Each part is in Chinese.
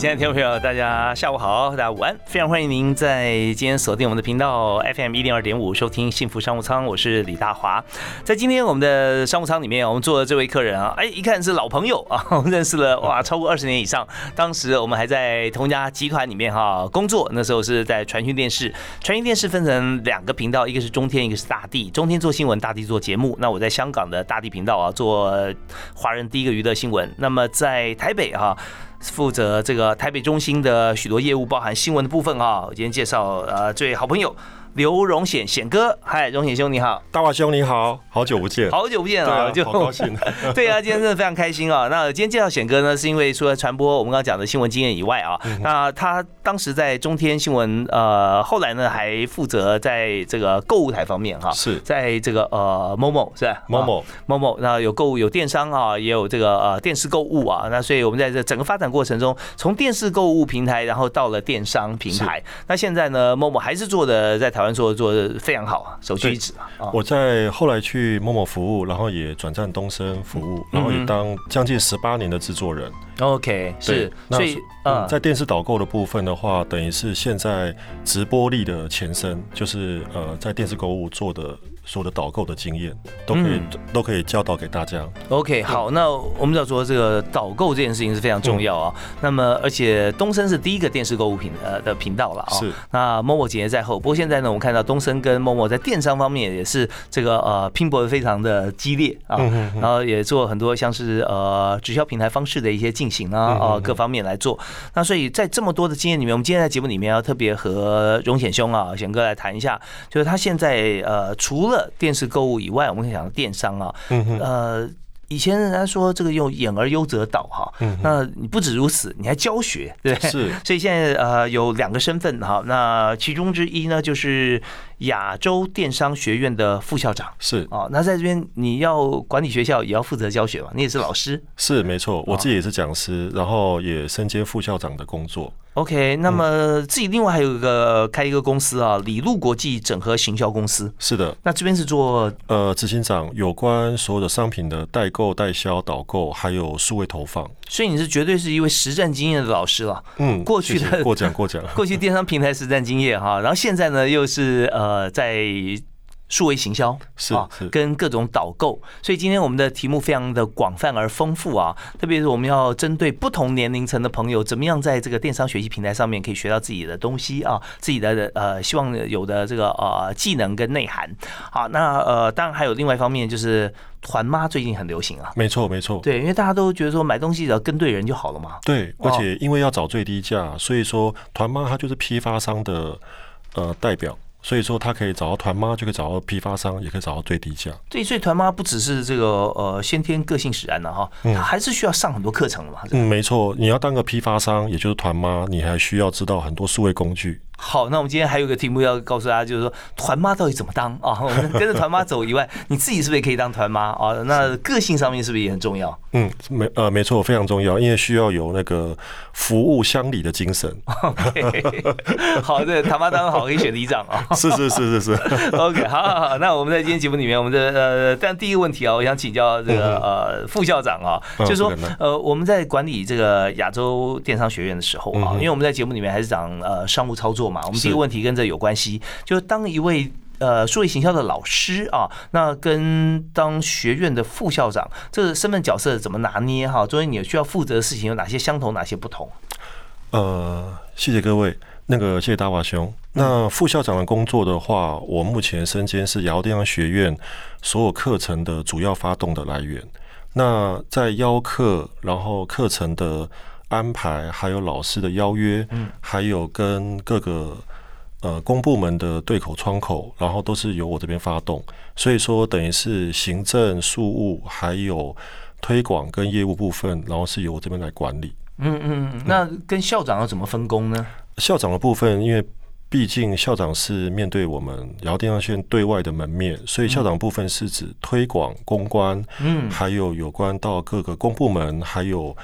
亲爱的听众朋友，大家下午好，大家午安，非常欢迎您在今天锁定我们的频道 FM 一零二点五，收听幸福商务舱，我是李大华。在今天我们的商务舱里面，我们坐的这位客人啊，哎，一看是老朋友啊，认识了哇，超过二十年以上。当时我们还在同一家集团里面哈工作，那时候是在传讯电视。传讯电视分成两个频道，一个是中天，一个是大地。中天做新闻，大地做节目。那我在香港的大地频道啊，做华人第一个娱乐新闻。那么在台北啊。负责这个台北中心的许多业务，包含新闻的部分啊。我今天介绍呃，这位好朋友。刘荣显显哥，嗨，荣显兄你好，大华兄你好，好久不见，好久不见啊，就好高兴，对啊，今天真的非常开心啊。那今天介绍显哥呢，是因为除了传播我们刚刚讲的新闻经验以外啊，那他当时在中天新闻，呃，后来呢还负责在这个购物台方面哈，是在这个呃某某是吧？某某某某，那有购物有电商啊，也有这个呃电视购物啊，那所以我们在这整个发展过程中，从电视购物平台，然后到了电商平台，那现在呢，某某还是做的在台湾做做的。非常好啊，首屈一指啊！我在后来去某某服务，然后也转战东升服务，然后也当将近十八年的制作人。OK，是，所以嗯，在电视导购的部分的话，等于是现在直播力的前身，就是呃，在电视购物做的。所有的导购的经验都可以都可以教导给大家。OK，好，那我们要说这个导购这件事情是非常重要啊。那么，而且东森是第一个电视购物频呃的频道了啊。是。那某某紧接在后，不过现在呢，我们看到东森跟某某在电商方面也是这个呃拼搏的非常的激烈啊。然后也做很多像是呃直销平台方式的一些进行啊啊各方面来做。那所以在这么多的经验里面，我们今天在节目里面要特别和荣显兄啊显哥来谈一下，就是他现在呃除了电视购物以外，我们可以讲电商啊，呃，以前人家说这个用演而优则导哈，那你不止如此，你还教学，对，是，所以现在呃有两个身份哈，那其中之一呢就是亚洲电商学院的副校长，是哦，那在这边你要管理学校，也要负责教学嘛，你也是老师，是没错，我自己也是讲师，然后也身兼副校长的工作。OK，那么自己另外还有一个开一个公司啊，李路国际整合行销公司。是的，那这边是做呃执行长，有关所有的商品的代购、代销、导购，还有数位投放。所以你是绝对是一位实战经验的老师了。嗯，过去的过奖过奖，过去电商平台实战经验哈，然后现在呢又是呃在。数位行销是啊，跟各种导购，所以今天我们的题目非常的广泛而丰富啊。特别是我们要针对不同年龄层的朋友，怎么样在这个电商学习平台上面可以学到自己的东西啊，自己的呃希望有的这个呃技能跟内涵。好，那呃当然还有另外一方面就是团妈最近很流行啊，没错没错，对，因为大家都觉得说买东西只要跟对人就好了嘛。对，而且因为要找最低价，所以说团妈它就是批发商的呃代表。所以说，他可以找到团妈，就可以找到批发商，也可以找到最低价。对，所以团妈不只是这个呃先天个性使然的哈，他还是需要上很多课程的嘛。嗯，没错，你要当个批发商，也就是团妈，你还需要知道很多数位工具。好，那我们今天还有个题目要告诉大家，就是说团妈到底怎么当啊？我们跟着团妈走以外，你自己是不是也可以当团妈啊？那个性上面是不是也很重要？嗯，没呃，没错，非常重要，因为需要有那个服务乡里的精神。好的，团妈当然好，可以选里长啊。是是是是是。OK，好好好，那我们在今天节目里面，我们的呃，但第一个问题啊，我想请教这个呃副校长啊，就是说呃，我们在管理这个亚洲电商学院的时候啊，因为我们在节目里面还是讲呃商务操作。嘛，我们第一个问题跟这有关系，就是当一位呃数位行销的老师啊，那跟当学院的副校长，这个身份角色怎么拿捏哈？中间你需要负责的事情有哪些相同，哪些不同？呃，谢谢各位，那个谢谢大华兄。那副校长的工作的话，我目前身兼是瑶电商学院所有课程的主要发动的来源。那在邀课，然后课程的。安排还有老师的邀约，嗯，还有跟各个呃公部门的对口窗口，然后都是由我这边发动，所以说等于是行政、事务还有推广跟业务部分，然后是由我这边来管理。嗯嗯，那跟校长要怎么分工呢？校长的部分，因为毕竟校长是面对我们瑶电商线对外的门面，所以校长部分是指推广、公关，嗯，还有有关到各个公部门，还有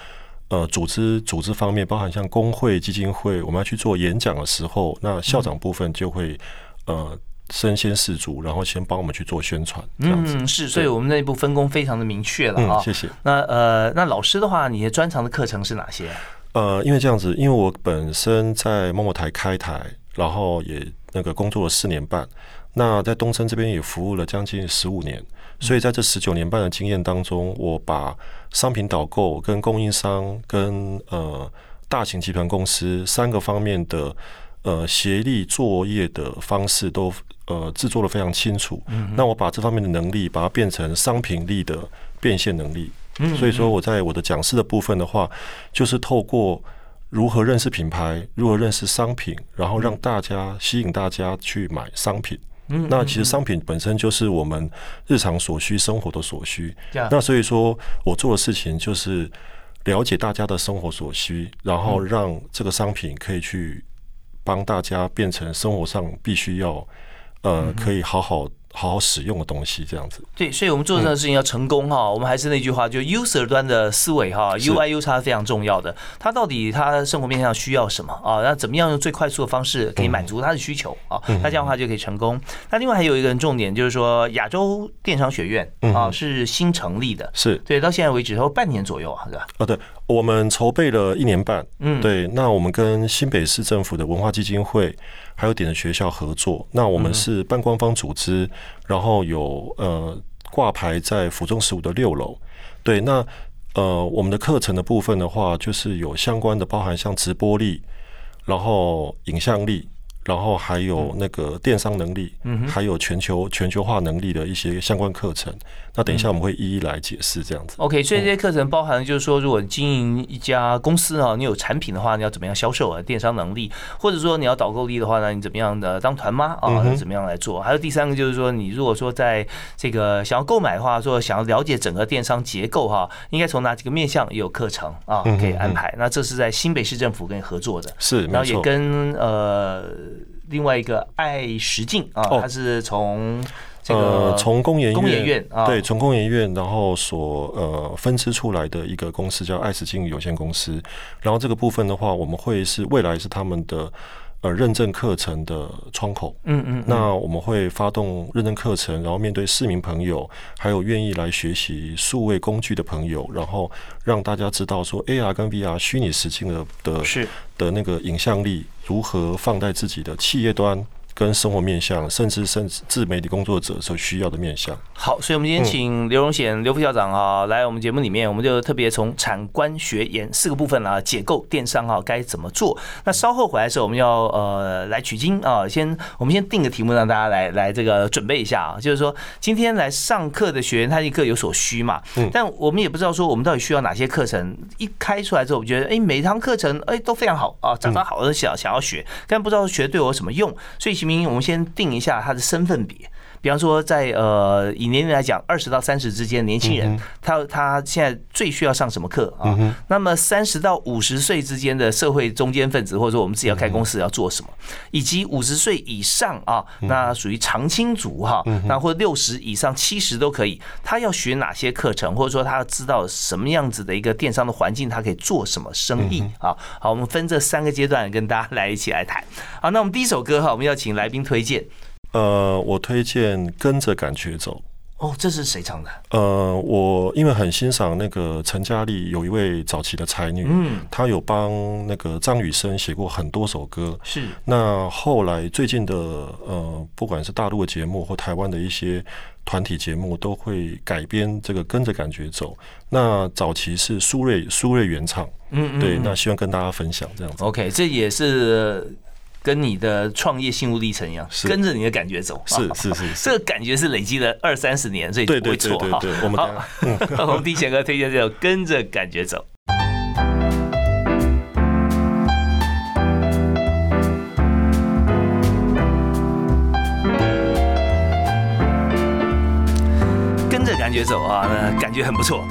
呃组织组织方面，包含像工会、基金会，我们要去做演讲的时候，那校长部分就会呃身先士卒，然后先帮我们去做宣传，这样子是，所以我们内部分工非常的明确了啊。谢谢。那呃，那老师的话，你的专长的课程是哪些？呃，因为这样子，因为我本身在某某台开台，然后也那个工作了四年半，那在东升这边也服务了将近十五年，所以在这十九年半的经验当中，我把商品导购、跟供应商、跟呃大型集团公司三个方面的呃协力作业的方式都呃制作的非常清楚。那我把这方面的能力，把它变成商品力的变现能力。所以说，我在我的讲师的部分的话，就是透过如何认识品牌，如何认识商品，然后让大家吸引大家去买商品。嗯，那其实商品本身就是我们日常所需、生活的所需。那所以说我做的事情就是了解大家的生活所需，然后让这个商品可以去帮大家变成生活上必须要呃可以好好。好好使用的东西，这样子。对，所以我们做这个事情要成功哈，我们还是那句话，就 user 端的思维哈，U I U 叉是非常重要的。他到底他生活面向需要什么啊？那怎么样用最快速的方式可以满足他的需求啊？那这样的话就可以成功。那另外还有一个重点就是说，亚洲电商学院啊是新成立的，是对，到现在为止都半年左右啊，是吧？哦，对，我们筹备了一年半，嗯，对。那我们跟新北市政府的文化基金会。还有点的学校合作，那我们是半官方组织，然后有呃挂牌在府中十五的六楼。对，那呃我们的课程的部分的话，就是有相关的，包含像直播力，然后影像力。然后还有那个电商能力，还有全球全球化能力的一些相关课程。那等一下我们会一一来解释这样子。OK，所以这些课程包含就是说，如果你经营一家公司啊，你有产品的话，你要怎么样销售啊？电商能力，或者说你要导购力的话呢，你怎么样的当团妈啊？怎么样来做？还有第三个就是说，你如果说在这个想要购买的话，说想要了解整个电商结构哈，应该从哪几个面向也有课程啊可以安排。那这是在新北市政府跟你合作的，是，然后也跟呃。另外一个爱实境啊，它是从这个从工研工研院啊，对，从工研院然后所呃分支出来的一个公司叫爱实境有限公司，然后这个部分的话，我们会是未来是他们的。呃，认证课程的窗口，嗯嗯，那我们会发动认证课程，然后面对市民朋友，还有愿意来学习数位工具的朋友，然后让大家知道说 AR 跟 VR 虚拟实境的的是的那个影像力如何放在自己的企业端。跟生活面向，甚至甚至自媒体工作者所需要的面向。好，所以我们今天请刘荣显刘副校长啊来我们节目里面，我们就特别从产官学研四个部分啊解构电商啊该怎么做。那稍后回来的时候，我们要呃来取经啊，先我们先定个题目让大家来来这个准备一下啊，就是说今天来上课的学员他一各有所需嘛，嗯，但我们也不知道说我们到底需要哪些课程。一开出来之后，我觉得哎每一堂课程哎都非常好啊，长得好的想想要学，但不知道学对我有什么用，所以。明，我们先定一下他的身份比。比方说，在呃以年龄来讲，二十到三十之间年轻人，他他现在最需要上什么课啊？那么三十到五十岁之间的社会中间分子，或者说我们自己要开公司要做什么？以及五十岁以上啊，那属于常青族哈，那或者六十以上、七十都可以，他要学哪些课程？或者说他要知道什么样子的一个电商的环境，他可以做什么生意啊？好，我们分这三个阶段跟大家来一起来谈。好，那我们第一首歌哈，我们要请来宾推荐。呃，我推荐跟着感觉走。哦，这是谁唱的？呃，我因为很欣赏那个陈嘉丽，有一位早期的才女，嗯，她有帮那个张雨生写过很多首歌。是。那后来最近的呃，不管是大陆的节目或台湾的一些团体节目，都会改编这个跟着感觉走。那早期是苏芮苏芮原唱，嗯嗯，对。那希望跟大家分享这样子。OK，这也是。跟你的创业心路历程一样，跟着你的感觉走，是 是是，这个感觉是累积了二三十年，所以不会错哈。我们 好，我们第一前哥推荐这首《跟着感觉走》。觉走啊，那感觉很不错。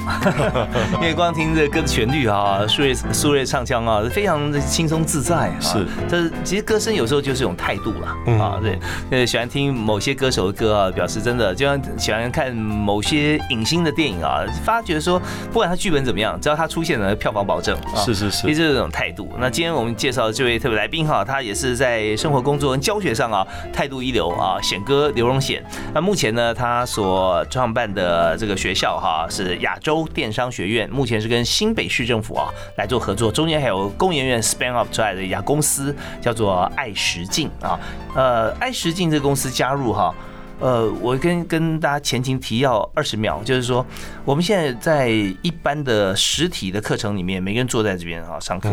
因为光听这歌的旋律啊，苏芮苏芮唱腔啊，非常的轻松自在。是，这其实歌声有时候就是一种态度啦。啊，对，呃，喜欢听某些歌手的歌啊，表示真的就像喜欢看某些影星的电影啊，发觉说不管他剧本怎么样，只要他出现了，票房保证。啊是是是，其实这种态度。那今天我们介绍的这位特别来宾哈，他也是在生活、工作跟教学上啊，态度一流啊，显哥刘荣显。那目前呢，他所创办的这个学校哈是亚洲电商学院，目前是跟新北市政府啊来做合作，中间还有工研院 span up 出来的一家公司叫做爱实境啊，呃，爱实境这个公司加入哈。呃，我跟跟大家前情提要二十秒，就是说，我们现在在一般的实体的课程里面，每个人坐在这边啊上课。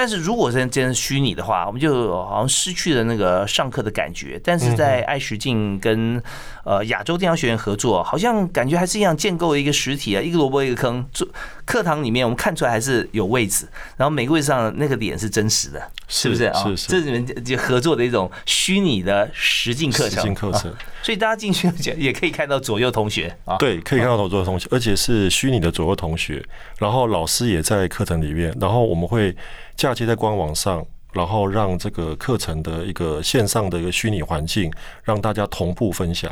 但是如果真真是虚拟的话，我们就好像失去了那个上课的感觉。但是在爱实境跟呃亚洲电商学院合作，好像感觉还是一样建构了一个实体啊，一个萝卜一个坑。做课堂里面，我们看出来还是有位置，然后每个位置上那个脸是真实的，是不是啊？是是，这是你们就合作的一种虚拟的实境课程。实境课程，所以大家进去也可以看到左右同学啊。对，可以看到左右同学，而且是虚拟的左右同学。然后老师也在课程里面，然后我们会。嫁接在官网上，然后让这个课程的一个线上的一个虚拟环境，让大家同步分享。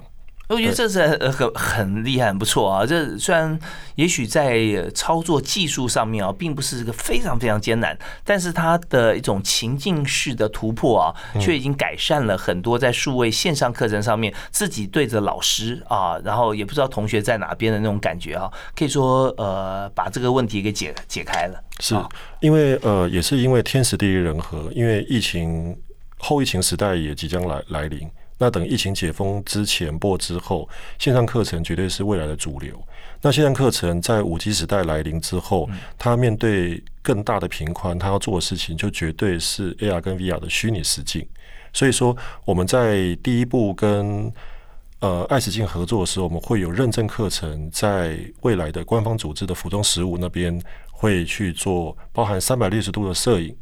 我觉得这是很很厉害、很不错啊！这虽然也许在操作技术上面啊，并不是一个非常非常艰难，但是它的一种情境式的突破啊，却已经改善了很多在数位线上课程上面自己对着老师啊，然后也不知道同学在哪边的那种感觉啊，可以说呃，把这个问题给解解开了。是因为呃，也是因为天时地利人和，因为疫情后疫情时代也即将来来临。那等疫情解封之前、播之后，线上课程绝对是未来的主流。那线上课程在五 G 时代来临之后，它面对更大的频宽，它要做的事情就绝对是 AR 跟 VR 的虚拟实境。所以说，我们在第一步跟呃爱实境合作的时候，我们会有认证课程，在未来的官方组织的服装实物那边会去做，包含三百六十度的摄影。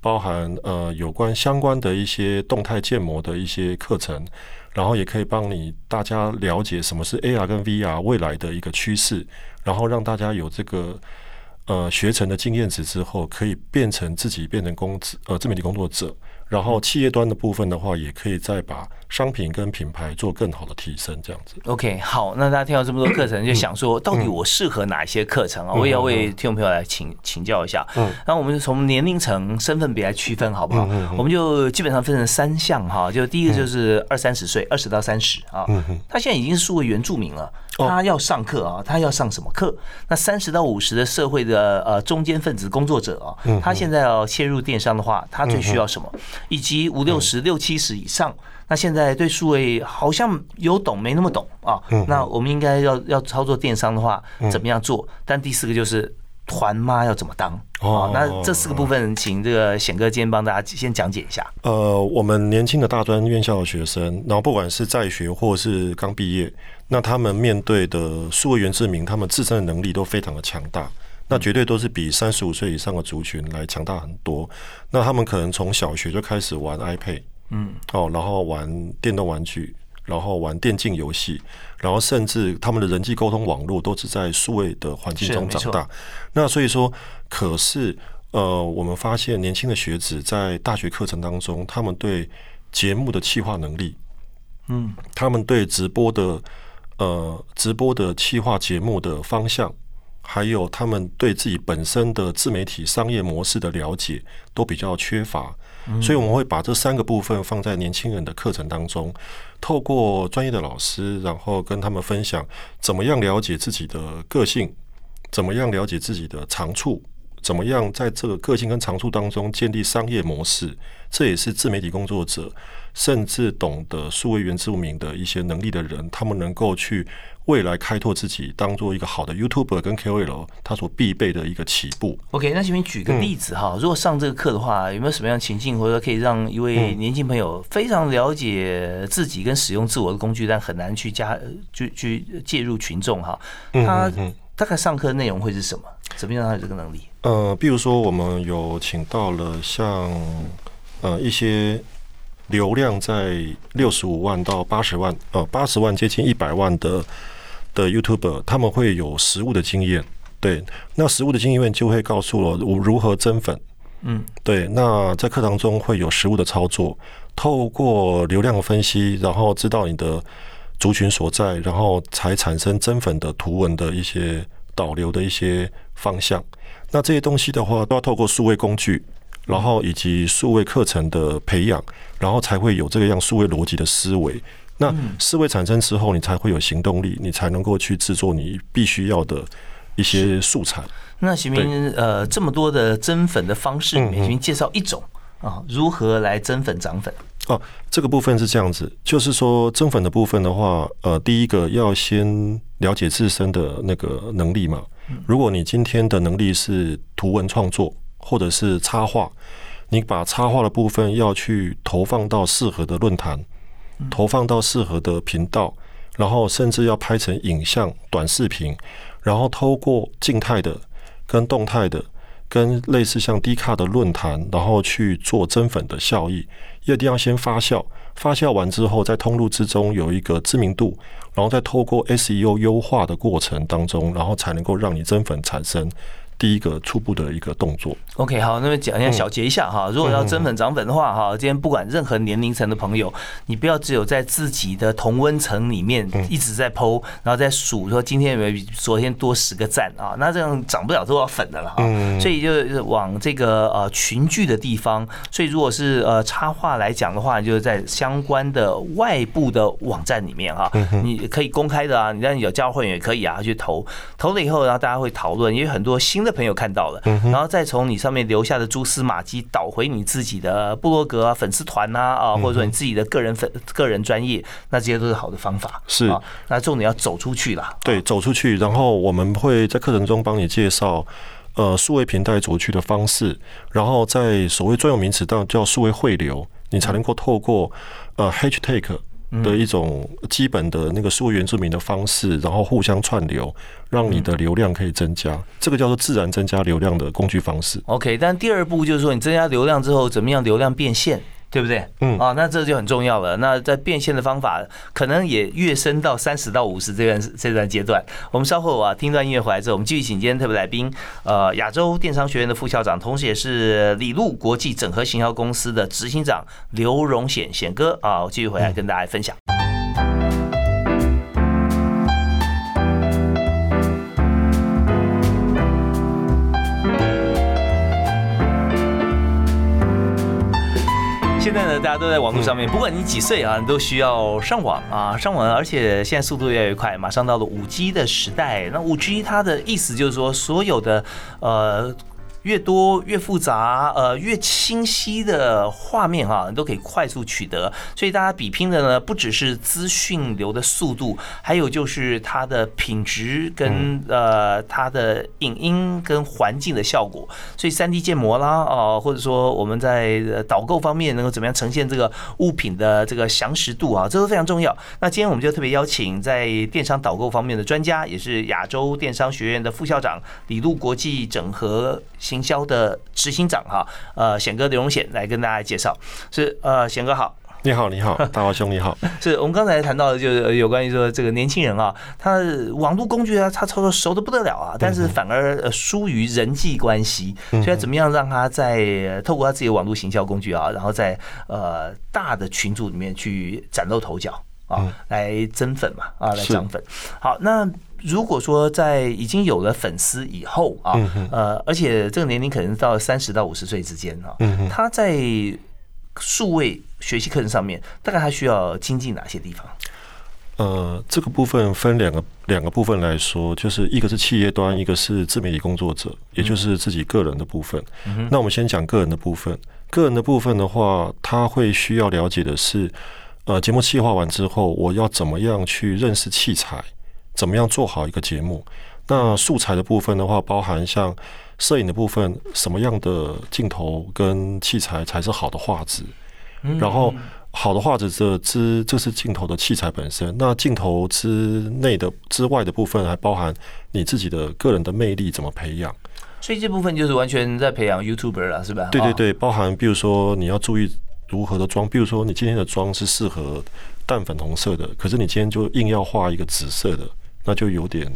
包含呃有关相关的一些动态建模的一些课程，然后也可以帮你大家了解什么是 AR 跟 VR 未来的一个趋势，然后让大家有这个呃学成的经验值之后，可以变成自己变成工资呃自媒体工作者。然后企业端的部分的话，也可以再把商品跟品牌做更好的提升，这样子。OK，好，那大家听到这么多课程，就想说，到底我适合哪一些课程啊？我也要为听众朋友来请请教一下。嗯，那我们从年龄层、身份别来区分，好不好？嗯我们就基本上分成三项哈，就第一个就是二三十岁，二十到三十啊。嗯他现在已经是数位原住民了，他要上课啊，他要上什么课？那三十到五十的社会的呃中间分子工作者啊，他现在要切入电商的话，他最需要什么？以及五六十、六七十以上，那现在对数位好像有懂没那么懂啊？那我们应该要要操作电商的话，怎么样做？但第四个就是团妈要怎么当？哦，那这四个部分，请这个显哥今天帮大家先讲解一下。呃，我们年轻的大专院校的学生，然后不管是在学或是刚毕业，那他们面对的数位原住民，他们自身的能力都非常的强大。那绝对都是比三十五岁以上的族群来强大很多。那他们可能从小学就开始玩 iPad，嗯，哦，然后玩电动玩具，然后玩电竞游戏，然后甚至他们的人际沟通网络都是在数位的环境中长大。那所以说，可是呃，我们发现年轻的学子在大学课程当中，他们对节目的企划能力，嗯，他们对直播的呃直播的企划节目的方向。还有他们对自己本身的自媒体商业模式的了解都比较缺乏，所以我们会把这三个部分放在年轻人的课程当中，透过专业的老师，然后跟他们分享怎么样了解自己的个性，怎么样了解自己的长处，怎么样在这个个性跟长处当中建立商业模式。这也是自媒体工作者，甚至懂得数位原住民的一些能力的人，他们能够去。未来开拓自己，当做一个好的 YouTuber 跟 KOL，他所必备的一个起步。OK，那请你举个例子哈，如果上这个课的话，有没有什么样情境，或者可以让一位年轻朋友非常了解自己跟使用自我的工具，但很难去加去去介入群众哈？他大概上课内容会是什么？怎么样他有这个能力？呃，比如说我们有请到了像呃一些。流量在六十五万到八十万，呃，八十万接近一百万的的 YouTuber，他们会有实物的经验。对，那实物的经验就会告诉我我如何增粉。嗯，对。那在课堂中会有实物的操作，透过流量分析，然后知道你的族群所在，然后才产生增粉的图文的一些导流的一些方向。那这些东西的话，都要透过数位工具，然后以及数位课程的培养，然后才会有这个样数位逻辑的思维。那思维产生之后，你才会有行动力，你才能够去制作你必须要的。一些素材。那徐明，呃，这么多的增粉的方式里面，徐明介绍一种啊，如何来增粉涨粉？哦，这个部分是这样子，就是说增粉的部分的话，呃，第一个要先了解自身的那个能力嘛。如果你今天的能力是图文创作或者是插画，你把插画的部分要去投放到适合的论坛，投放到适合的频道，然后甚至要拍成影像、短视频。然后透过静态的、跟动态的、跟类似像低卡的论坛，然后去做增粉的效益，一定要先发酵，发酵完之后，在通路之中有一个知名度，然后再透过 SEO 优化的过程当中，然后才能够让你增粉产生。第一个初步的一个动作。OK，好，那么讲一下小结一下哈。如果要增粉涨粉的话哈，今天不管任何年龄层的朋友，你不要只有在自己的同温层里面一直在剖，然后再数说今天有没有比昨天多十个赞啊？那这样涨不了多少粉的了哈。所以就往这个呃群聚的地方。所以如果是呃插画来讲的话，就是在相关的外部的网站里面哈，你可以公开的啊，你让有加入会员也可以啊去投，投了以后然后大家会讨论，因为很多新的。朋友看到了，然后再从你上面留下的蛛丝马迹导回你自己的部落格啊、粉丝团呐啊，或者说你自己的个人粉、个人专业，那这些都是好的方法。是啊，那重点要走出去啦。对，走出去，然后我们会在课程中帮你介绍，呃，数位平台走出去的方式，然后在所谓专有名词当叫数位汇流，你才能够透过呃 hashtag。的一种基本的那个数位原住民的方式，然后互相串流，让你的流量可以增加，这个叫做自然增加流量的工具方式。OK，但第二步就是说，你增加流量之后，怎么样流量变现，对不对？嗯，啊，那这就很重要了。那在变现的方法，可能也跃升到三十到五十这段这段阶段。我们稍后啊，听段音乐回来之后，我们继续请今天特别来宾，呃，亚洲电商学院的副校长，同时也是李路国际整合行销公司的执行长刘荣显显哥啊，我继续回来跟大家分享。现在呢，大家都在网络上面，不管你几岁啊，你都需要上网啊，上网，而且现在速度越来越快，马上到了五 G 的时代。那五 G 它的意思就是说，所有的呃。越多越复杂，呃，越清晰的画面哈，你都可以快速取得。所以大家比拼的呢，不只是资讯流的速度，还有就是它的品质跟呃它的影音跟环境的效果。所以三 D 建模啦，哦，或者说我们在导购方面能够怎么样呈现这个物品的这个详实度啊，这都非常重要。那今天我们就特别邀请在电商导购方面的专家，也是亚洲电商学院的副校长李路国际整合。行销的执行长哈，呃，显哥刘荣显来跟大家介绍，是呃，显哥好，你好，你好，大华兄你好，是我们刚才谈到的，就是有关于说这个年轻人啊，他网络工具啊，他操作熟的不得了啊，但是反而疏于人际关系，所以怎么样让他在透过他自己的网络行销工具啊，然后在呃大的群组里面去崭露头角啊，来增粉嘛，啊，来涨粉，好，那。如果说在已经有了粉丝以后啊，呃，而且这个年龄可能到三十到五十岁之间啊，他在数位学习课程上面，大概他需要精进哪些地方？呃，这个部分分两个两个部分来说，就是一个是企业端，一个是自媒体工作者，也就是自己个人的部分。那我们先讲个人的部分，个人的部分的话，他会需要了解的是，呃，节目企划完之后，我要怎么样去认识器材？怎么样做好一个节目？那素材的部分的话，包含像摄影的部分，什么样的镜头跟器材才是好的画质？然后好的画质这之这是镜头的器材本身。那镜头之内的之外的部分，还包含你自己的个人的魅力怎么培养？所以这部分就是完全在培养 YouTuber 了，是吧？对对对，包含比如说你要注意如何的妆，比如说你今天的妆是适合淡粉红色的，可是你今天就硬要画一个紫色的。那就有点。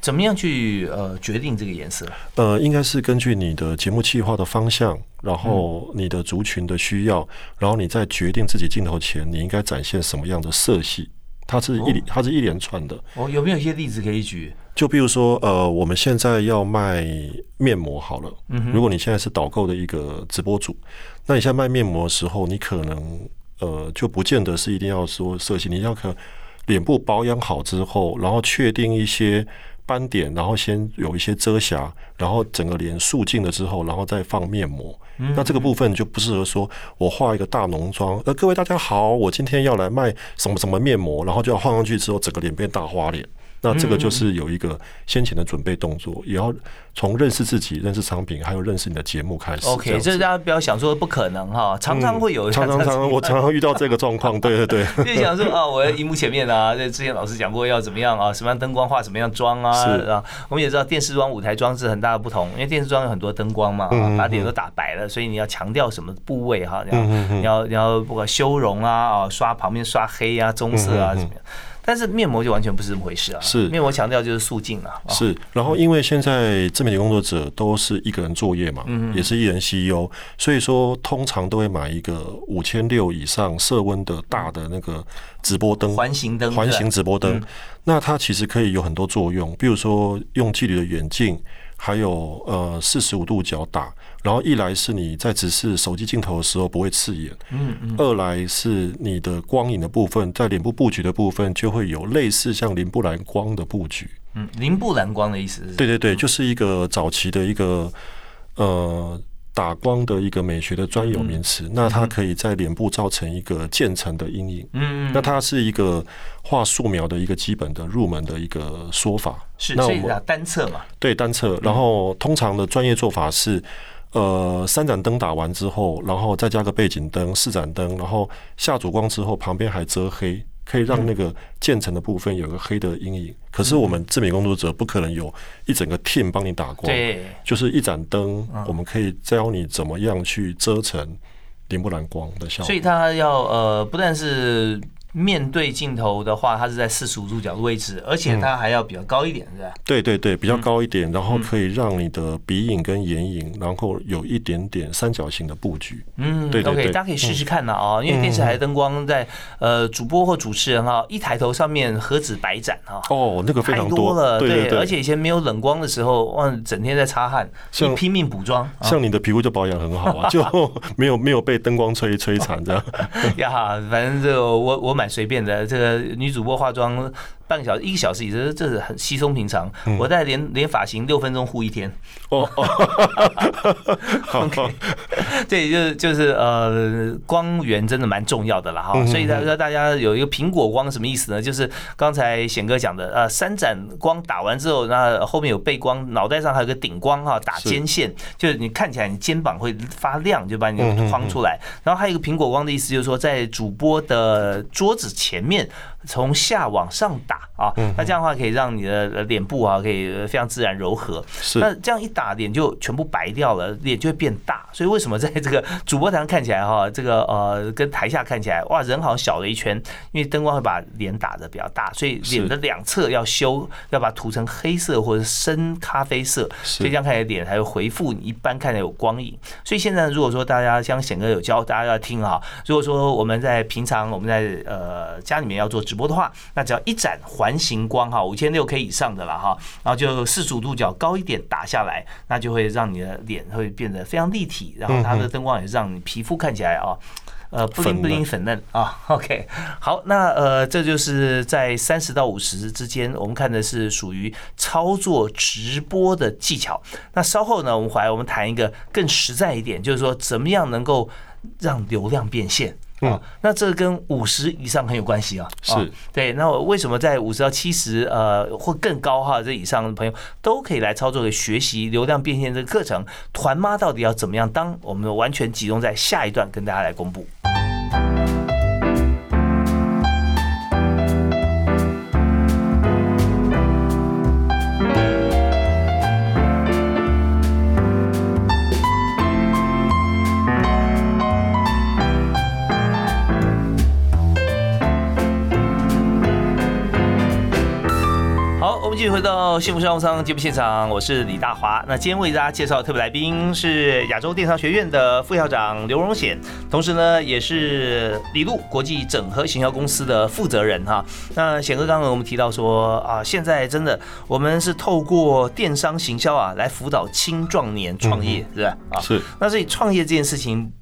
怎么样去呃决定这个颜色？呃，应该是根据你的节目计划的方向，然后你的族群的需要，然后你在决定自己镜头前，你应该展现什么样的色系。它是一它是一连串的。哦，有没有一些例子可以举？就比如说，呃，我们现在要卖面膜好了。嗯如果你现在是导购的一个直播主，那你现在卖面膜的时候，你可能呃就不见得是一定要说色系，你要可脸部保养好之后，然后确定一些。斑点，然后先有一些遮瑕，然后整个脸素净了之后，然后再放面膜。那这个部分就不适合说我画一个大浓妆。呃，各位大家好，我今天要来卖什么什么面膜，然后就要画上去之后，整个脸变大花脸。那这个就是有一个先前的准备动作，也要从认识自己、认识产品，还有认识你的节目开始。OK，这大家不要想说不可能哈，常常会有，常常常 我常常遇到这个状况。对对对，就想说啊，我在荧幕前面啊，这之前老师讲过要怎么样啊，什么样灯光画什么样妆啊，啊，我们也知道电视妆、舞台妆是很大的不同，因为电视妆有很多灯光嘛，把脸都打白了，所以你要强调什么部位哈，你要你要你要不管修容啊，啊，刷旁边刷黑啊、棕色啊怎么样。但是面膜就完全不是这么回事啊！是面膜强调就是素净啊。是，然后因为现在自媒体工作者都是一个人作业嘛，嗯也是一人 CEO，所以说通常都会买一个五千六以上色温的大的那个直播灯，环形灯，环形直播灯。那它其实可以有很多作用，比如说用距离的远近，还有呃四十五度角打。然后一来是你在直视手机镜头的时候不会刺眼，嗯嗯。二来是你的光影的部分，在脸部布局的部分就会有类似像林布兰光的布局。嗯，林布兰光的意思是？对对对，就是一个早期的一个呃。打光的一个美学的专有名词，那它可以在脸部造成一个渐层的阴影。嗯，那它是一个画素描的一个基本的入门的一个说法。是，所以单侧嘛？对，单侧。然后通常的专业做法是，呃，三盏灯打完之后，然后再加个背景灯，四盏灯，然后下主光之后，旁边还遮黑。可以让那个建成的部分有个黑的阴影，可是我们自美工作者不可能有一整个 team 帮你打光，对，就是一盏灯，我们可以教你怎么样去遮成林布兰光的效果。所以它要呃，不但是。面对镜头的话，它是在四十五度角的位置，而且它还要比较高一点，是吧？对对对，比较高一点，然后可以让你的鼻影跟眼影，然后有一点点三角形的布局。嗯，对，OK，大家可以试试看呢啊，因为电视台灯光在呃主播或主持人哈一抬头上面何止白盏哈哦，那个非常多了，对，而且以前没有冷光的时候，哇，整天在擦汗，像拼命补妆，像你的皮肤就保养很好啊，就没有没有被灯光摧摧残这样。呀，反正就我我我随便的这个。女主播化妆。半个小时、一个小时，也是这是很稀松平常。我在连连发型六分钟护一天。哦，OK，对，就是就是呃，光源真的蛮重要的了哈。所以他说大家有一个苹果光什么意思呢？就是刚才显哥讲的，呃，三盏光打完之后，那后面有背光，脑袋上还有个顶光哈，打肩线，就是你看起来你肩膀会发亮，就把你框出来。然后还有一个苹果光的意思，就是说在主播的桌子前面，从下往上打。啊，那这样的话可以让你的脸部啊，可以非常自然柔和。是，那这样一打脸就全部白掉了，脸就会变大。所以为什么在这个主播台上看起来哈，这个呃跟台下看起来哇人好像小了一圈，因为灯光会把脸打的比较大，所以脸的两侧要修，要把它涂成黑色或者深咖啡色，所以这样看起来脸才会回复你一般看起来有光影。所以现在如果说大家像显哥有教大家要听啊，如果说我们在平常我们在呃家里面要做直播的话，那只要一盏环形光哈，五千六 K 以上的了哈，然后就四十五度角高一点打下来，那就会让你的脸会变得非常立体，然后它的灯光也是让你皮肤看起来啊，呃不灵不灵粉嫩啊。OK，好，那呃这就是在三十到五十之间，我们看的是属于操作直播的技巧。那稍后呢，我们回来我们谈一个更实在一点，就是说怎么样能够让流量变现。啊，那这跟五十以上很有关系啊。是对，那我为什么在五十到七十呃或更高哈这以上的朋友都可以来操作的学习流量变现这个课程？团妈到底要怎么样当？我们完全集中在下一段跟大家来公布。回到幸福商务舱节目现场，我是李大华。那今天为大家介绍的特别来宾是亚洲电商学院的副校长刘荣显，同时呢也是李路国际整合行销公司的负责人哈。那显哥刚刚我们提到说啊，现在真的我们是透过电商行销啊来辅导青壮年创业，是吧？啊，是。那所以创业这件事情。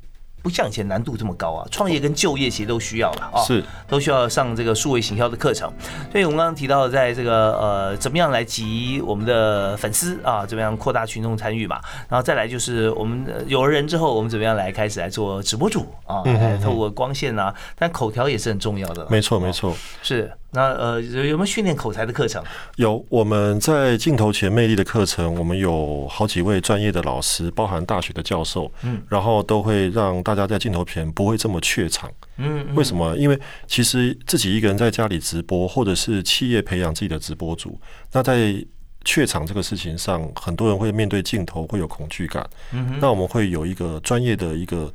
不像以前难度这么高啊！创业跟就业其实都需要了啊，是都需要上这个数位行销的课程。所以我们刚刚提到，在这个呃，怎么样来集我们的粉丝啊，怎么样扩大群众参与嘛？然后再来就是我们有了人之后，我们怎么样来开始来做直播主啊？透过光线啊，但口条也是很重要的。没错，没错，是。那呃有有没有训练口才的课程？有，我们在镜头前魅力的课程，我们有好几位专业的老师，包含大学的教授，嗯，然后都会让大家在镜头前不会这么怯场，嗯，为什么？因为其实自己一个人在家里直播，或者是企业培养自己的直播组，那在怯场这个事情上，很多人会面对镜头会有恐惧感，嗯，那我们会有一个专业的一个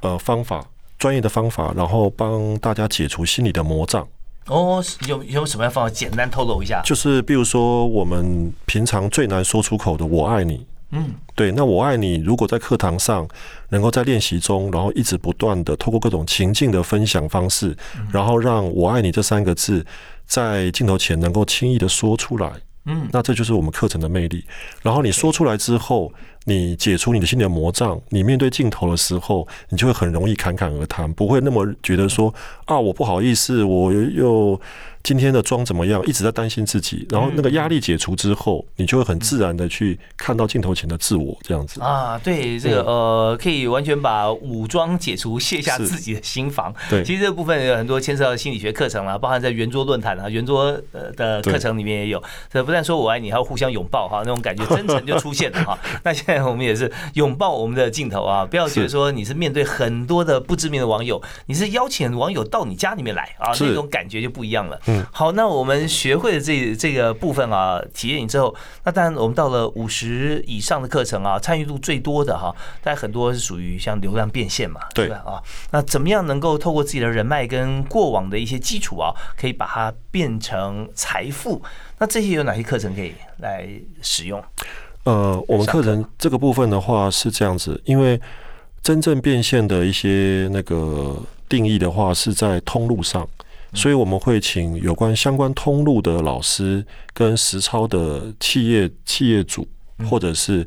呃方法，专业的方法，然后帮大家解除心理的魔障。哦，有有什么样方法？简单透露一下。就是，比如说，我们平常最难说出口的“我爱你”。嗯，对。那“我爱你”如果在课堂上，能够在练习中，然后一直不断的透过各种情境的分享方式，然后让我爱你这三个字在镜头前能够轻易的说出来。嗯，那这就是我们课程的魅力。然后你说出来之后，你解除你的心理的魔障，你面对镜头的时候，你就会很容易侃侃而谈，不会那么觉得说啊，我不好意思，我又。今天的妆怎么样？一直在担心自己，然后那个压力解除之后，你就会很自然的去看到镜头前的自我这样子啊。对，这个呃，可以完全把武装解除，卸下自己的心防。对，其实这部分有很多牵涉到心理学课程啦，包含在圆桌论坛啊、圆桌呃的课程里面也有。这不但说我爱你，还要互相拥抱哈，那种感觉真诚就出现了哈。那现在我们也是拥抱我们的镜头啊，不要觉得说你是面对很多的不知名的网友，你是邀请网友到你家里面来啊，那种感觉就不一样了。好，那我们学会了这这个部分啊，体验之后，那当然我们到了五十以上的课程啊，参与度最多的哈，大家很多是属于像流量变现嘛，对吧？啊，那怎么样能够透过自己的人脉跟过往的一些基础啊，可以把它变成财富？那这些有哪些课程可以来使用？呃，我们课程这个部分的话是这样子，因为真正变现的一些那个定义的话是在通路上。所以我们会请有关相关通路的老师跟实操的企业企业主，或者是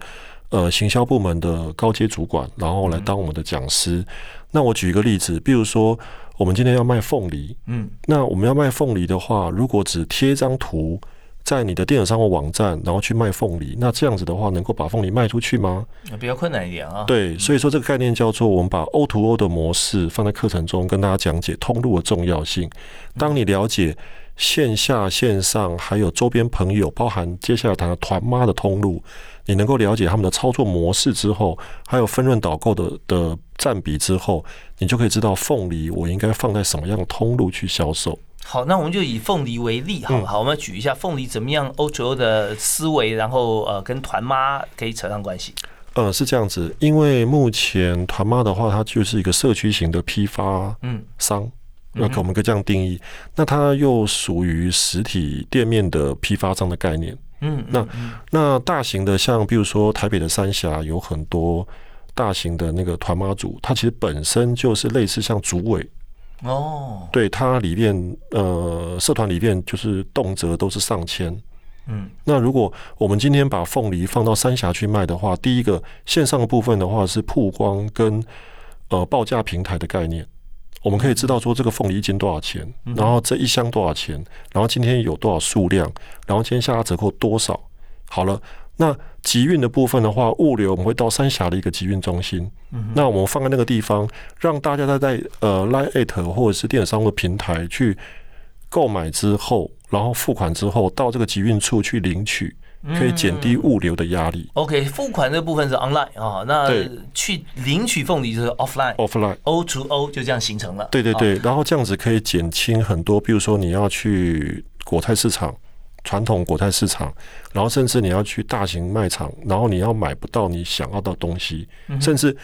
呃行销部门的高阶主管，然后来当我们的讲师。那我举一个例子，比如说我们今天要卖凤梨，嗯，那我们要卖凤梨的话，如果只贴一张图。在你的电子商务网站，然后去卖凤梨，那这样子的话，能够把凤梨卖出去吗？比较困难一点啊。对，所以说这个概念叫做我们把 O to O 的模式放在课程中，跟大家讲解通路的重要性。当你了解线下、线上还有周边朋友，包含接下来谈的团妈的通路，你能够了解他们的操作模式之后，还有分润导购的的占比之后，你就可以知道凤梨我应该放在什么样的通路去销售。好，那我们就以凤梨为例，好好，我们举一下凤梨怎么样 to O 的思维，然后呃，跟团妈可以扯上关系。呃，是这样子，因为目前团妈的话，它就是一个社区型的批发嗯商，那我们可以这样定义。那它又属于实体店面的批发商的概念。嗯，那那大型的，像比如说台北的三峡，有很多大型的那个团妈组，它其实本身就是类似像组委。哦，对，它里面呃，社团里面就是动辄都是上千，嗯，那如果我们今天把凤梨放到三峡去卖的话，第一个线上的部分的话是曝光跟呃报价平台的概念，我们可以知道说这个凤梨一斤多少钱，然后这一箱多少钱，然后今天有多少数量，然后今天下拉折扣多少，好了。那集运的部分的话，物流我们会到三峡的一个集运中心。嗯那我们放在那个地方，让大家在在呃 Line at 或者是电子商的平台去购买之后，然后付款之后，到这个集运处去领取，可以减低物流的压力。OK，付款这部分是 online 啊，那去领取凤梨就是 offline，offline，O to O 就这样形成了。对对对，然后这样子可以减轻很多，比如说你要去果菜市场。传统果菜市场，然后甚至你要去大型卖场，然后你要买不到你想要的东西，甚至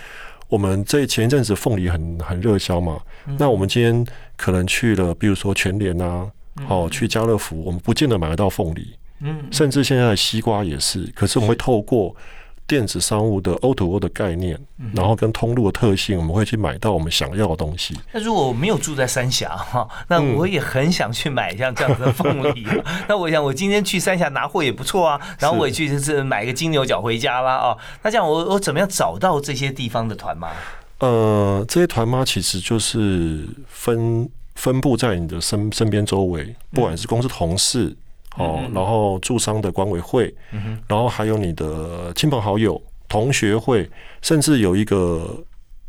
我们这前一阵子凤梨很很热销嘛，那我们今天可能去了，比如说全联啊，哦，去家乐福，我们不见得买得到凤梨，嗯，甚至现在的西瓜也是。可是我们会透过电子商务的 O to O 的概念，然后跟通路的特性，我们会去买到我们想要的东西。那如果我没有住在三峡哈，那我也很想去买像这样的凤梨。那我想我今天去三峡拿货也不错啊，然后我也去就是买个金牛角回家啦啊。那这样我我怎么样找到这些地方的团妈？呃，这些团妈其实就是分分布在你的身身边周围，不管是公司同事。哦，然后驻商的管委会，然后还有你的亲朋好友、同学会，甚至有一个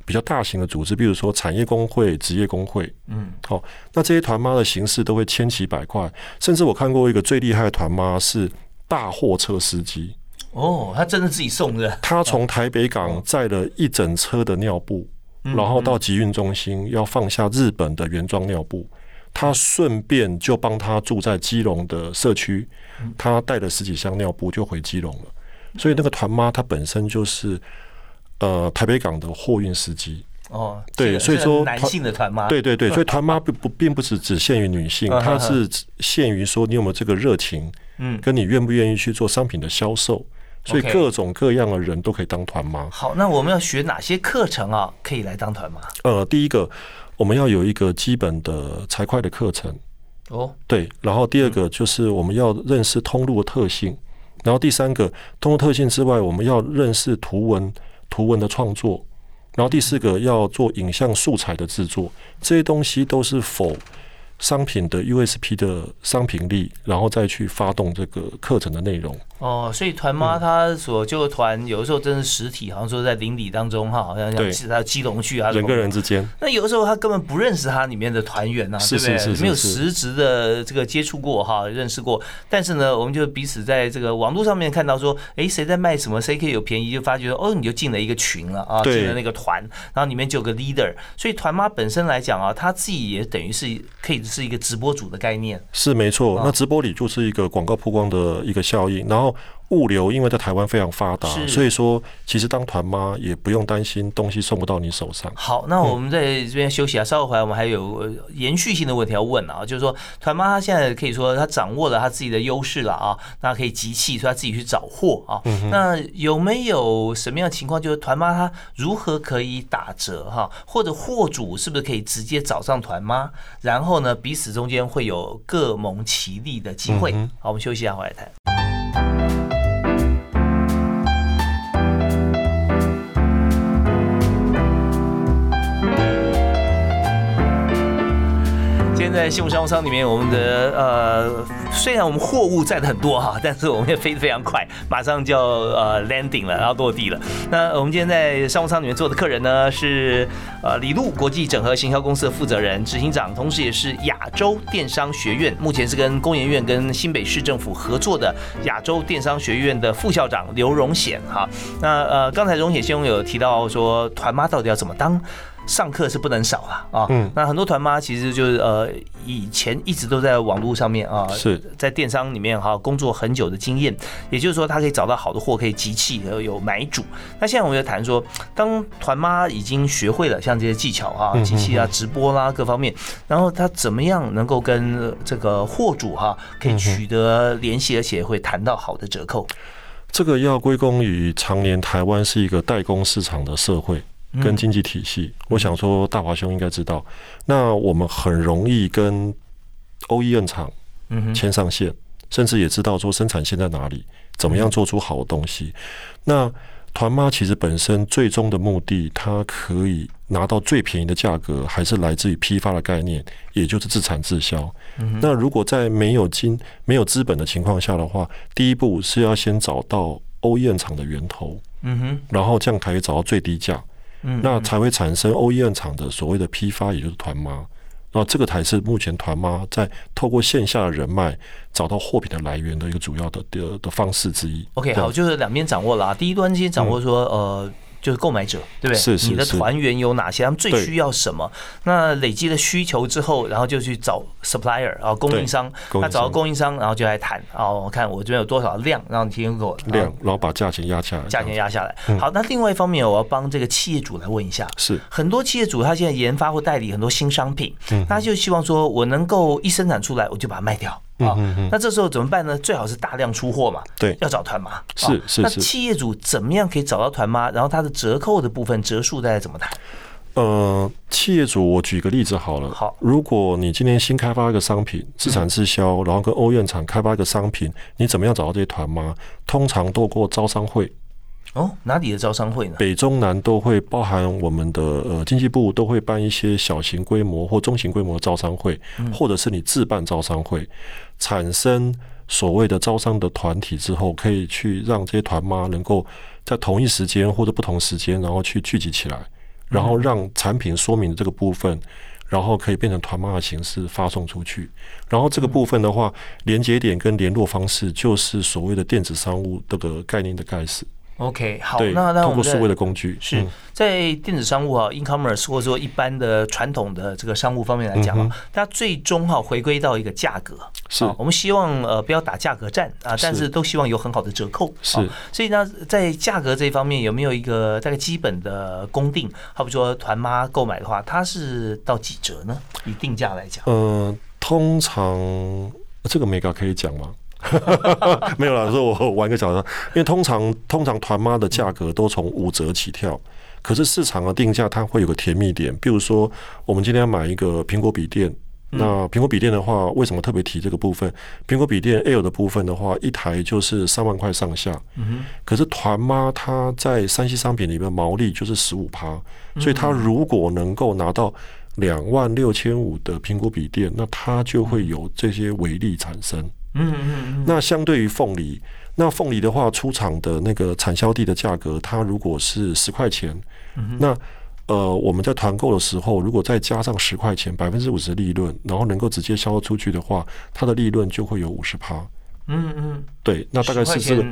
比较大型的组织，比如说产业工会、职业工会。嗯，好，那这些团妈的形式都会千奇百怪，甚至我看过一个最厉害的团妈是大货车司机。哦，他真的自己送的？他从台北港载了一整车的尿布，然后到集运中心要放下日本的原装尿布。他顺便就帮他住在基隆的社区，他带了十几箱尿布就回基隆了。所以那个团妈她本身就是呃台北港的货运司机哦，对，所以说男性的团妈，对对对，所以团妈不不并不是只限于女性，它是限于说你有没有这个热情，嗯，跟你愿不愿意去做商品的销售，所以各种各样的人都可以当团妈。好，那我们要学哪些课程啊，可以来当团妈？呃，第一个。我们要有一个基本的财会的课程哦，对，然后第二个就是我们要认识通路的特性，然后第三个通路特性之外，我们要认识图文图文的创作，然后第四个要做影像素材的制作，这些东西都是否。商品的 USP 的商品力，然后再去发动这个课程的内容。哦，所以团妈她所救的团，有的时候真是实体，好像说在邻里当中哈，好像像其他基隆去啊，人跟人之间。那有的时候他根本不认识他里面的团员呐，对不对？没有实质的这个接触过哈，认识过。但是呢，我们就彼此在这个网络上面看到说，哎，谁在卖什么，谁可以有便宜，就发觉哦，你就进了一个群了啊，进了那个团，然后里面就有个 leader。所以团妈本身来讲啊，她自己也等于是可以。是一个直播主的概念，是没错。那直播里就是一个广告曝光的一个效应，然后。物流因为在台湾非常发达，所以说其实当团妈也不用担心东西送不到你手上。好，那我们在这边休息啊，稍后回来我们还有延续性的问题要问啊，就是说团妈她现在可以说她掌握了她自己的优势了啊，那可以集气，所以她自己去找货啊。那有没有什么样的情况，就是团妈她如何可以打折哈？或者货主是不是可以直接找上团妈，然后呢彼此中间会有各谋其利的机会？好，我们休息一下，回来谈。天在幸福商务舱里面，我们的呃，虽然我们货物载的很多哈，但是我们也飞得非常快，马上就要呃 landing 了，然后落地了。那我们今天在商务舱里面坐的客人呢，是呃李路国际整合行销公司的负责人、执行长，同时也是亚洲电商学院，目前是跟工研院跟新北市政府合作的亚洲电商学院的副校长刘荣显哈。那呃，刚才荣显先生有提到说，团妈到底要怎么当？上课是不能少了啊！嗯，那很多团妈其实就是呃，以前一直都在网络上面啊，是在电商里面哈工作很久的经验，也就是说他可以找到好的货，可以集气，有有买主。那现在我们就谈说，当团妈已经学会了像这些技巧啊，集气啊，直播啦各方面，然后他怎么样能够跟这个货主哈可以取得联系，而且会谈到好的折扣？这个要归功于常年台湾是一个代工市场的社会。跟经济体系，我想说大华兄应该知道，那我们很容易跟 OEM 厂牵上线，甚至也知道说生产线在哪里，怎么样做出好的东西。那团妈其实本身最终的目的，它可以拿到最便宜的价格，还是来自于批发的概念，也就是自产自销。那如果在没有金、没有资本的情况下的话，第一步是要先找到 OEM 厂的源头，嗯哼，然后这样可以找到最低价。那才会产生 OEM 厂的所谓的批发，也就是团妈。那这个才是目前团妈在透过线下的人脉找到货品的来源的一个主要的的的方式之一。OK，好，就是两边掌握了啊。第一端先掌握说，呃。就是购买者，对不对？是是你的团员有哪些？他们最需要什么？那累积了需求之后，然后就去找 supplier 啊，供应商。那找到供应商，然后就来谈哦。我看我这边有多少量，让你提供给我量，然后把价钱压下来。价钱压下来。好，那另外一方面，我要帮这个企业主来问一下。是很多企业主他现在研发或代理很多新商品，他就希望说我能够一生产出来，我就把它卖掉。啊。那这时候怎么办呢？最好是大量出货嘛。对，要找团妈。是是是。那企业主怎么样可以找到团妈？然后它的折扣的部分折数大概怎么谈？呃，企业主，我举个例子好了。好，如果你今天新开发一个商品，自产自销，然后跟欧院厂开发一个商品，你怎么样找到这些团妈？通常透过招商会。哦，哪里的招商会呢？北中南都会包含我们的呃经济部都会办一些小型规模或中型规模的招商会，或者是你自办招商会，产生所谓的招商的团体之后，可以去让这些团妈能够在同一时间或者不同时间，然后去聚集起来。然后让产品说明的这个部分，然后可以变成团妈的形式发送出去。然后这个部分的话，连接点跟联络方式就是所谓的电子商务这个概念的开始。OK，好，那那通过数位的工具是在电子商务啊，e-commerce 或者说一般的传统的这个商务方面来讲啊，它最终哈回归到一个价格，是我们希望呃不要打价格战啊，但是都希望有很好的折扣，是，所以呢，在价格这一方面有没有一个大概基本的公定？好比说团妈购买的话，它是到几折呢？以定价来讲，呃，通常这个 mega 可以讲吗？没有啦，说我玩个小的，因为通常通常团妈的价格都从五折起跳，可是市场的定价它会有个甜蜜点，比如说我们今天要买一个苹果笔电，那苹果笔电的话，为什么特别提这个部分？苹果笔电 L 的部分的话，一台就是三万块上下，嗯可是团妈它在三 C 商品里面毛利就是十五趴，所以它如果能够拿到两万六千五的苹果笔电，那它就会有这些微利产生。嗯嗯嗯，那相对于凤梨，那凤梨的话，出厂的那个产销地的价格，它如果是十块钱，那呃，我们在团购的时候，如果再加上十块钱，百分之五十利润，然后能够直接销售出去的话，它的利润就会有五十趴。嗯嗯，对，那大概是这个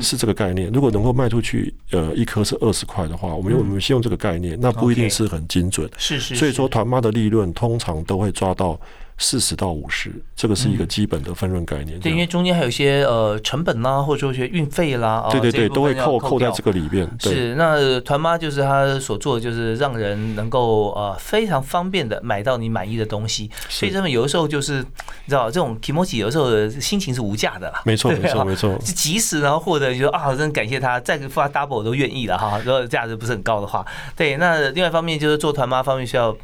是这个概念。如果能够卖出去，呃，一颗是二十块的话，我们用我们先用这个概念，那不一定是很精准。是是，所以说团妈的利润通常都会抓到。四十到五十，这个是一个基本的分润概念。对，因为中间还有一些呃成本啦，或者说一些运费啦，对对对，都会扣扣在这个里面。是，那团妈就是他所做的，就是让人能够呃非常方便的买到你满意的东西。所以他们有的时候就是你知道，这种 emoji 有的时候心情是无价的啦。没错没错没错，是及 时然后获得，就说啊，真感谢他，再付他 double 我都愿意了哈。如果价值不是很高的话，对。那另外一方面就是做团妈方面需要。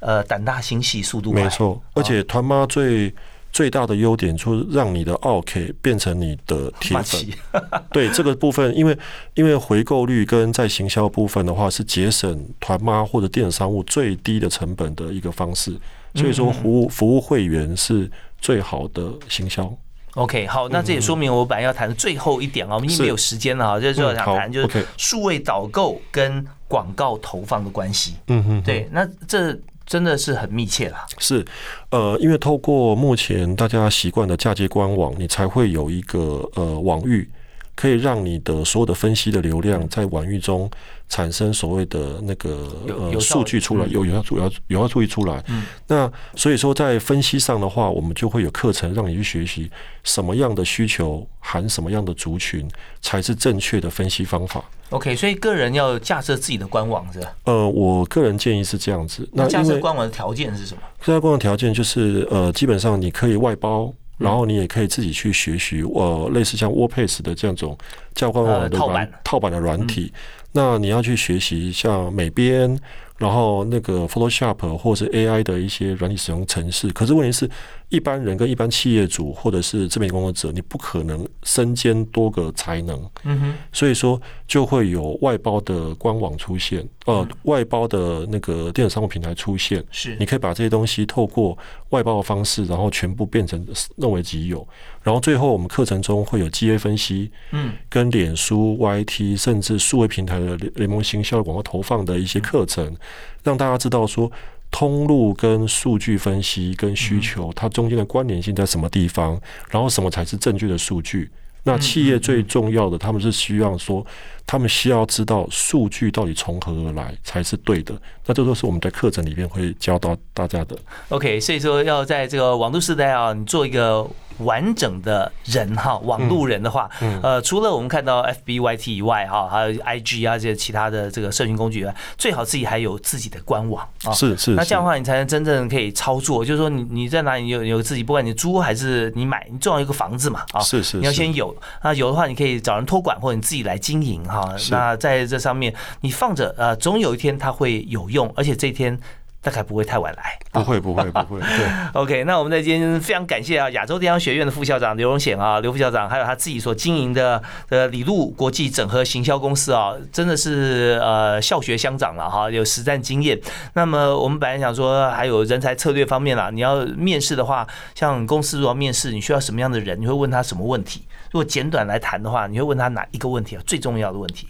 呃，胆大心细，速度没错。而且团妈最最大的优点就是让你的 OK 变成你的铁粉。对这个部分，因为因为回购率跟在行销部分的话，是节省团妈或者电子商务最低的成本的一个方式。所以说，服务服务会员是最好的行销。OK，好，那这也说明我本来要谈的最后一点啊，我们已经没有时间了啊，就是想谈就是数位导购跟广告投放的关系。嗯嗯，对，那这。真的是很密切啦。是，呃，因为透过目前大家习惯的嫁接官网，你才会有一个呃网域，可以让你的所有的分析的流量在网域中。产生所谓的那个呃数据出来，有有效主要有效数据出来。嗯，那所以说在分析上的话，我们就会有课程让你去学习什么样的需求含什么样的族群才是正确的分析方法。OK，所以个人要架设自己的官网是吧？呃，我个人建议是这样子。那架设官网的条件是什么？架设官网条件就是呃，基本上你可以外包，然后你也可以自己去学习呃，类似像 WordPress 的这样种教官网的软套版的软体。那你要去学习像美编。然后那个 Photoshop 或者是 AI 的一些软体使用程式，可是问题是，一般人跟一般企业主或者是自媒体工作者，你不可能身兼多个才能。嗯哼，所以说就会有外包的官网出现，呃，外包的那个电子商务平台出现。是，你可以把这些东西透过外包的方式，然后全部变成认为己有。然后最后我们课程中会有 GA 分析，嗯，跟脸书、YT 甚至数位平台的联盟行销广告投放的一些课程。让大家知道说，通路跟数据分析跟需求，它中间的关联性在什么地方，然后什么才是正确的数据。那企业最重要的，他们是希望说，他们需要知道数据到底从何而来才是对的。那这都是我们在课程里面会教到大家的。OK，所以说要在这个网络时代啊，你做一个完整的人哈，网路人的话，呃，除了我们看到 F B Y T 以外哈，还有 I G 啊这些其他的这个社群工具以外，最好自己还有自己的官网啊。是是。那这样的话，你才能真正可以操作。就是说，你你在哪里有有自己，不管你租还是你买，你重要一个房子嘛啊。是是。你要先有那有的话，你可以找人托管，或者你自己来经营哈。那在这上面，你放着呃，总有一天它会有用，而且这一天。大概不会太晚来，不会不会 不会。对，OK，那我们在今天非常感谢啊，亚洲电商学院的副校长刘荣显啊，刘副校长，还有他自己所经营的呃李路国际整合行销公司啊，真的是呃校学相长了哈，有实战经验。那么我们本来想说还有人才策略方面啦，你要面试的话，像公司如果面试，你需要什么样的人？你会问他什么问题？如果简短来谈的话，你会问他哪一个问题啊？最重要的问题？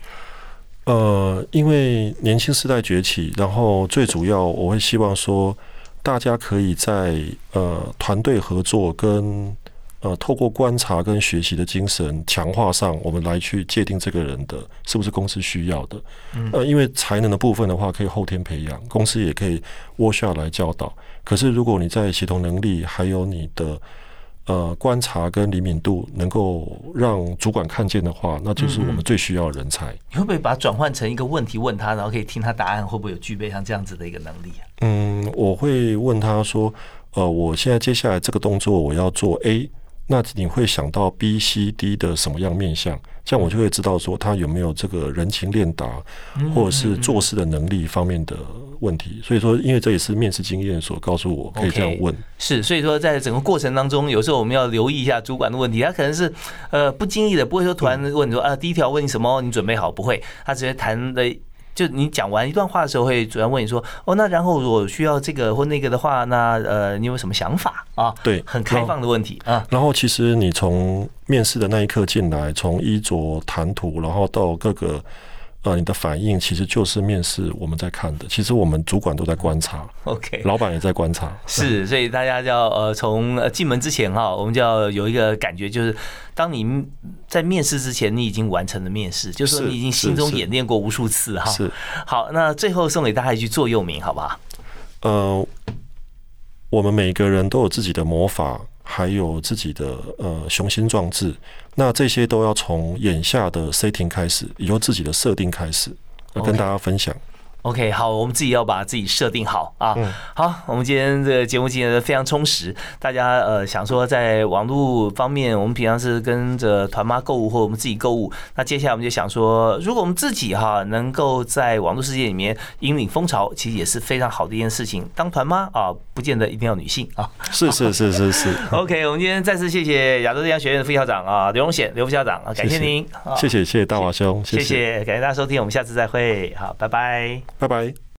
呃，因为年轻时代崛起，然后最主要我会希望说，大家可以在呃团队合作跟呃透过观察跟学习的精神强化上，我们来去界定这个人的是不是公司需要的。呃，因为才能的部分的话，可以后天培养，公司也可以窝下来教导。可是如果你在协同能力还有你的呃，观察跟灵敏度能够让主管看见的话，那就是我们最需要人才。你会不会把它转换成一个问题问他，然后可以听他答案？会不会有具备像这样子的一个能力啊？嗯，我会问他说：“呃，我现在接下来这个动作我要做 A，那你会想到 B、C、D 的什么样面相？”这样我就会知道说他有没有这个人情练达，或者是做事的能力方面的问题。所以说，因为这也是面试经验所告诉我可以这样问。是，所以说在整个过程当中，有时候我们要留意一下主管的问题。他可能是呃不经意的，不会说突然问你说啊，第一条问你什么？你准备好不会？他直接谈的。就你讲完一段话的时候，会主要问你说：“哦，那然后我需要这个或那个的话，那呃，你有什么想法啊？”对，很开放的问题啊。然后其实你从面试的那一刻进来，从衣着谈吐，然后到各个。呃，你的反应其实就是面试我们在看的，其实我们主管都在观察，OK，老板也在观察，是，所以大家要呃从进门之前哈，我们就要有一个感觉，就是当你在面试之前，你已经完成了面试，就是说你已经心中演练过无数次哈。是，好，那最后送给大家一句座右铭，好不好？呃，我们每个人都有自己的魔法。还有自己的呃雄心壮志，那这些都要从眼下的 setting 开始，用自己的设定开始，要跟大家分享。OK，好，我们自己要把自己设定好啊。好，我们今天这个节目进行的非常充实。大家呃想说在网络方面，我们平常是跟着团妈购物或我们自己购物。那接下来我们就想说，如果我们自己哈能够在网络世界里面引领风潮，其实也是非常好的一件事情。当团妈啊，不见得一定要女性啊。是是是是是。OK，我们今天再次谢谢亚洲电商学院的副校长啊刘荣显刘副校长啊，感谢您。谢谢谢谢大华兄，谢谢感谢大家收听，我们下次再会。好，拜拜。拜拜。